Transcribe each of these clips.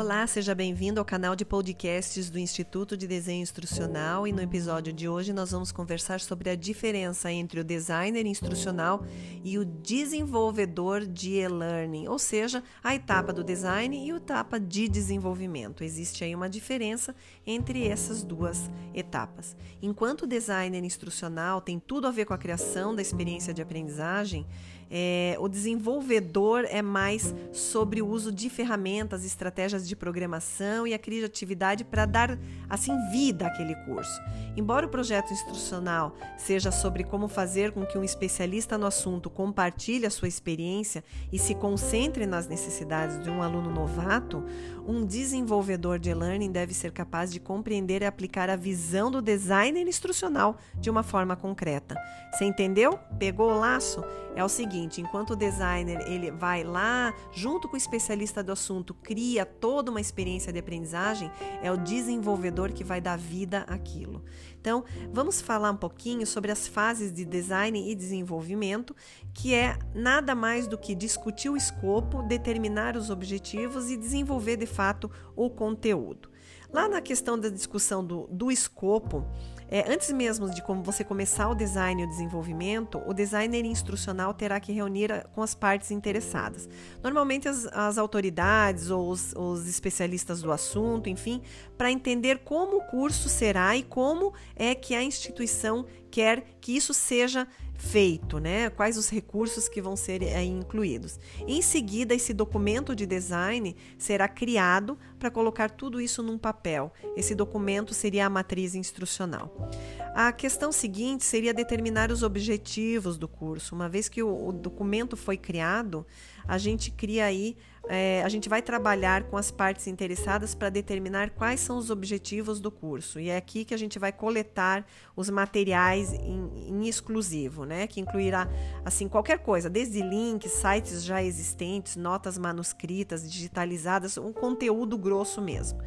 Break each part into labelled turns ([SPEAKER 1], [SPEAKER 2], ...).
[SPEAKER 1] Olá, seja bem-vindo ao canal de podcasts do Instituto de Desenho Instrucional e no episódio de hoje nós vamos conversar sobre a diferença entre o designer instrucional e o desenvolvedor de e-learning, ou seja, a etapa do design e a etapa de desenvolvimento. Existe aí uma diferença entre essas duas etapas. Enquanto o designer instrucional tem tudo a ver com a criação da experiência de aprendizagem, é, o desenvolvedor é mais sobre o uso de ferramentas, estratégias de programação e a criatividade para dar assim vida àquele curso. Embora o projeto instrucional seja sobre como fazer com que um especialista no assunto compartilhe a sua experiência e se concentre nas necessidades de um aluno novato, um desenvolvedor de e-learning deve ser capaz de compreender e aplicar a visão do designer instrucional de uma forma concreta. Você entendeu? Pegou o laço? É o seguinte, enquanto o designer ele vai lá junto com o especialista do assunto, cria toda uma experiência de aprendizagem, é o desenvolvedor que vai dar vida àquilo. Então, vamos falar um pouquinho sobre as fases de design e desenvolvimento, que é nada mais do que discutir o escopo, determinar os objetivos e desenvolver de fato o conteúdo. Lá na questão da discussão do, do escopo, é, antes mesmo de como você começar o design e o desenvolvimento, o designer instrucional terá que reunir a, com as partes interessadas. Normalmente as, as autoridades ou os, os, especialistas do assunto, enfim, para entender como o curso será e como é que a instituição quer que isso seja feito, né? Quais os recursos que vão ser aí incluídos. Em seguida, esse documento de design será criado para colocar tudo isso num papel. Esse documento seria a matriz instrucional. A questão seguinte seria determinar os objetivos do curso. Uma vez que o, o documento foi criado, a gente cria aí, é, a gente vai trabalhar com as partes interessadas para determinar quais são os objetivos do curso. E é aqui que a gente vai coletar os materiais em, em exclusivo, né? Que incluirá assim qualquer coisa, desde links, sites já existentes, notas manuscritas, digitalizadas, um conteúdo grosso mesmo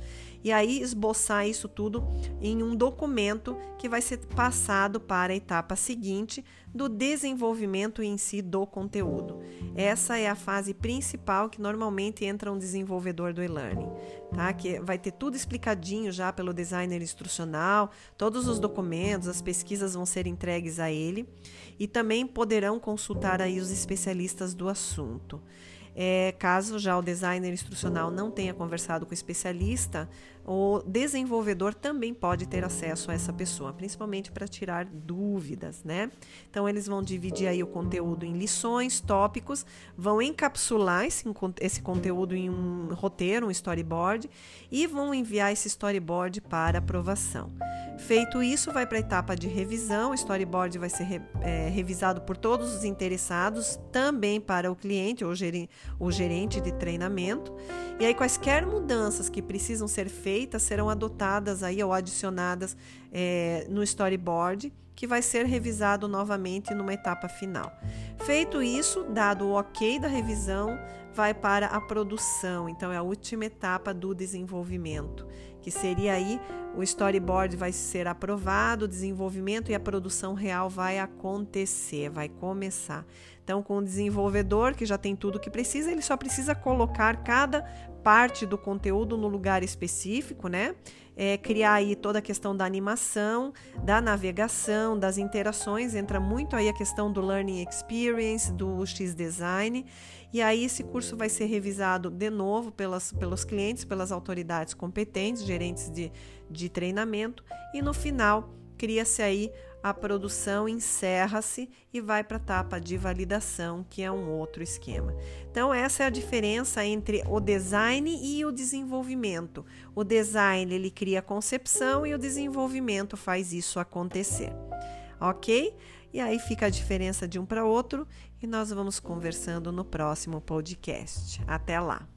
[SPEAKER 1] e aí esboçar isso tudo em um documento que vai ser passado para a etapa seguinte do desenvolvimento em si do conteúdo. Essa é a fase principal que normalmente entra um desenvolvedor do e-learning, tá? Que vai ter tudo explicadinho já pelo designer instrucional, todos os documentos, as pesquisas vão ser entregues a ele e também poderão consultar aí os especialistas do assunto. É, caso já o designer instrucional não tenha conversado com o especialista, o desenvolvedor também pode ter acesso a essa pessoa, principalmente para tirar dúvidas, né? Então eles vão dividir aí o conteúdo em lições, tópicos, vão encapsular esse, esse conteúdo em um roteiro, um storyboard e vão enviar esse storyboard para aprovação. Feito isso, vai para a etapa de revisão. O storyboard vai ser é, revisado por todos os interessados, também para o cliente ou gerente, o gerente de treinamento. E aí, quaisquer mudanças que precisam ser feitas serão adotadas aí ou adicionadas é, no storyboard, que vai ser revisado novamente numa etapa final. Feito isso, dado o ok da revisão, vai para a produção. Então, é a última etapa do desenvolvimento, que seria aí o storyboard vai ser aprovado, o desenvolvimento e a produção real vai acontecer, vai começar. Então, com o desenvolvedor que já tem tudo que precisa, ele só precisa colocar cada parte do conteúdo no lugar específico, né? É, criar aí toda a questão da animação, da navegação, das interações, entra muito aí a questão do learning experience, do X design, e aí esse curso vai ser revisado de novo pelas, pelos clientes, pelas autoridades competentes, gerentes de, de treinamento, e no final cria-se aí a produção encerra-se e vai para a etapa de validação, que é um outro esquema. Então, essa é a diferença entre o design e o desenvolvimento. O design ele cria a concepção e o desenvolvimento faz isso acontecer. Ok? E aí fica a diferença de um para outro e nós vamos conversando no próximo podcast. Até lá!